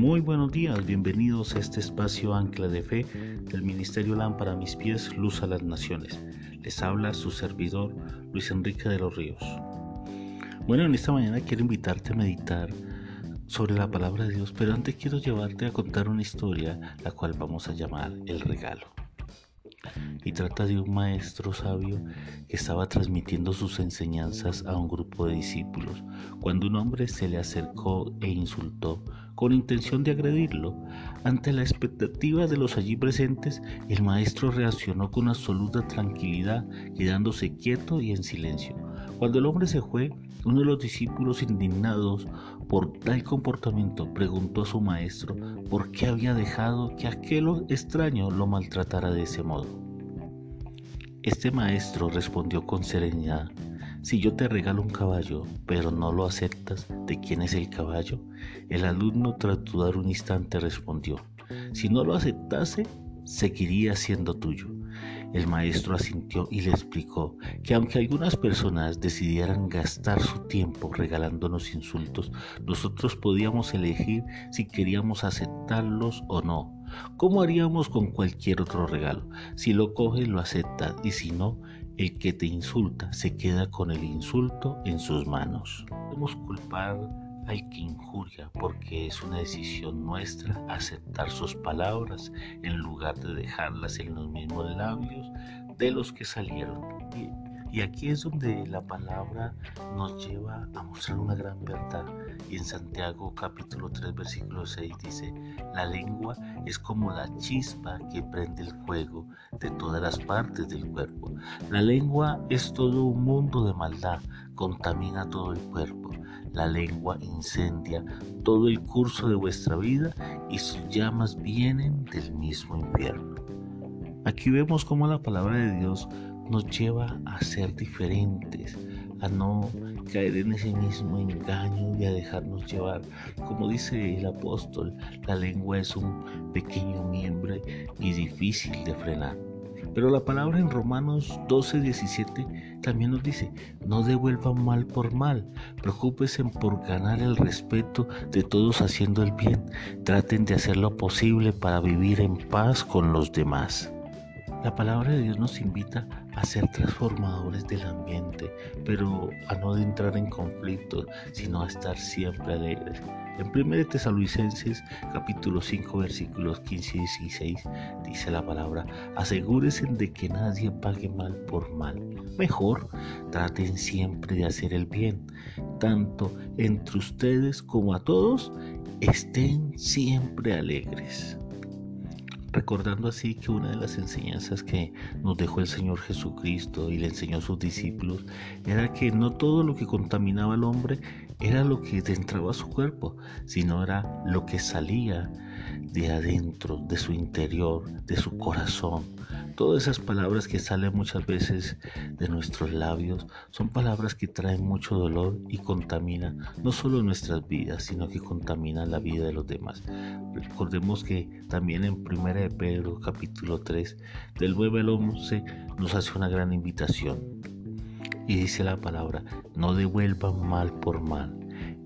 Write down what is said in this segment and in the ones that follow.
Muy buenos días, bienvenidos a este espacio Ancla de Fe del Ministerio Lámpara mis pies, Luz a las Naciones. Les habla su servidor Luis Enrique de los Ríos. Bueno, en esta mañana quiero invitarte a meditar sobre la palabra de Dios, pero antes quiero llevarte a contar una historia, la cual vamos a llamar el regalo y trata de un maestro sabio que estaba transmitiendo sus enseñanzas a un grupo de discípulos cuando un hombre se le acercó e insultó con intención de agredirlo. Ante la expectativa de los allí presentes, el maestro reaccionó con absoluta tranquilidad, quedándose quieto y en silencio. Cuando el hombre se fue, uno de los discípulos indignados por tal comportamiento preguntó a su maestro por qué había dejado que aquel extraño lo maltratara de ese modo. Este maestro respondió con serenidad, si yo te regalo un caballo, pero no lo aceptas, ¿de quién es el caballo? El alumno tras dudar un instante respondió, si no lo aceptase, seguiría siendo tuyo. El maestro asintió y le explicó que aunque algunas personas decidieran gastar su tiempo regalándonos insultos, nosotros podíamos elegir si queríamos aceptarlos o no. ¿Cómo haríamos con cualquier otro regalo? Si lo coges, lo aceptas y si no, el que te insulta se queda con el insulto en sus manos. Podemos culpar al que injuria porque es una decisión nuestra aceptar sus palabras en lugar de dejarlas en los mismos labios de los que salieron. Y aquí es donde la palabra nos lleva a mostrar una gran verdad. Y en Santiago capítulo 3 versículo 6 dice, la lengua es como la chispa que prende el fuego de todas las partes del cuerpo. La lengua es todo un mundo de maldad, contamina todo el cuerpo. La lengua incendia todo el curso de vuestra vida y sus llamas vienen del mismo infierno. Aquí vemos cómo la palabra de Dios nos lleva a ser diferentes, a no caer en ese mismo engaño y a dejarnos llevar. Como dice el apóstol, la lengua es un pequeño miembro y difícil de frenar. Pero la palabra en Romanos 12, 17 también nos dice, no devuelvan mal por mal, preocúpense por ganar el respeto de todos haciendo el bien, traten de hacer lo posible para vivir en paz con los demás. La palabra de Dios nos invita a ser transformadores del ambiente, pero a no entrar en conflictos, sino a estar siempre alegres. En 1 Tesalonicenses capítulo 5 versículos 15 y 16 dice la palabra, asegúrense de que nadie pague mal por mal. Mejor, traten siempre de hacer el bien, tanto entre ustedes como a todos, estén siempre alegres recordando así que una de las enseñanzas que nos dejó el Señor Jesucristo y le enseñó a sus discípulos era que no todo lo que contaminaba al hombre era lo que entraba a su cuerpo, sino era lo que salía de adentro, de su interior, de su corazón. Todas esas palabras que salen muchas veces de nuestros labios son palabras que traen mucho dolor y contaminan no solo nuestras vidas, sino que contaminan la vida de los demás. Recordemos que también en 1 de Pedro capítulo 3 del 9 al 11 nos hace una gran invitación. Y dice la palabra, no devuelvan mal por mal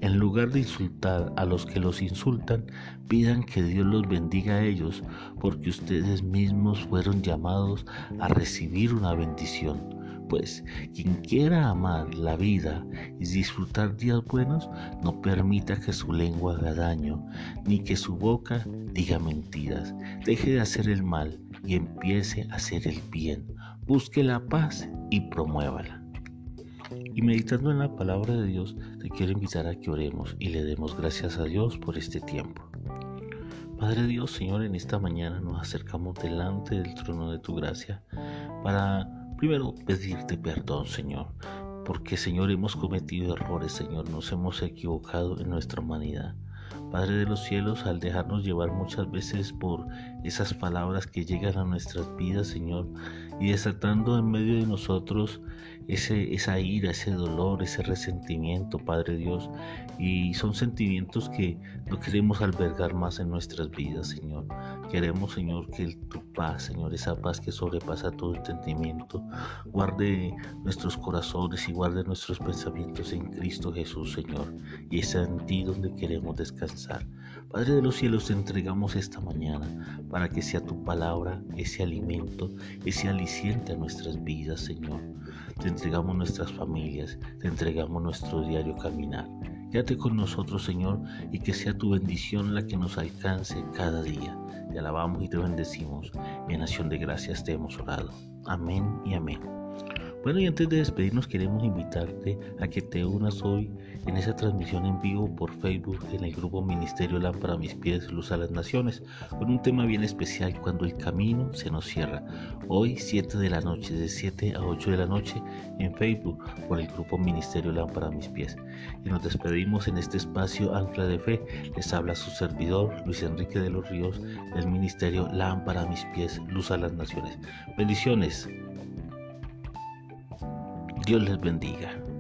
en lugar de insultar a los que los insultan, pidan que Dios los bendiga a ellos, porque ustedes mismos fueron llamados a recibir una bendición. Pues quien quiera amar la vida y disfrutar días buenos, no permita que su lengua haga daño, ni que su boca diga mentiras. Deje de hacer el mal y empiece a hacer el bien. Busque la paz y promuévala. Y meditando en la palabra de Dios, te quiero invitar a que oremos y le demos gracias a Dios por este tiempo. Padre Dios, Señor, en esta mañana nos acercamos delante del trono de tu gracia para primero pedirte perdón, Señor, porque, Señor, hemos cometido errores, Señor, nos hemos equivocado en nuestra humanidad. Padre de los cielos, al dejarnos llevar muchas veces por esas palabras que llegan a nuestras vidas, Señor, y desatando en medio de nosotros ese, esa ira, ese dolor, ese resentimiento, Padre Dios, y son sentimientos que no queremos albergar más en nuestras vidas, Señor. Queremos, Señor, que tu paz, Señor, esa paz que sobrepasa todo entendimiento, guarde nuestros corazones y guarde nuestros pensamientos en Cristo Jesús, Señor, y es en ti donde queremos descansar. Padre de los cielos, te entregamos esta mañana para que sea tu palabra ese alimento, ese aliciente a nuestras vidas, Señor. Te entregamos nuestras familias, te entregamos nuestro diario caminar. Quédate con nosotros, Señor, y que sea tu bendición la que nos alcance cada día. Te alabamos y te bendecimos. En acción de gracias te hemos orado. Amén y amén. Bueno, y antes de despedirnos queremos invitarte a que te unas hoy en esa transmisión en vivo por Facebook en el grupo Ministerio Lámpara Mis Pies, Luz a las Naciones, con un tema bien especial cuando el camino se nos cierra. Hoy 7 de la noche, de 7 a 8 de la noche en Facebook por el grupo Ministerio Lámpara Mis Pies. Y nos despedimos en este espacio Ancla de Fe. Les habla su servidor Luis Enrique de los Ríos del Ministerio Lámpara Mis Pies, Luz a las Naciones. Bendiciones. Dios les bendiga.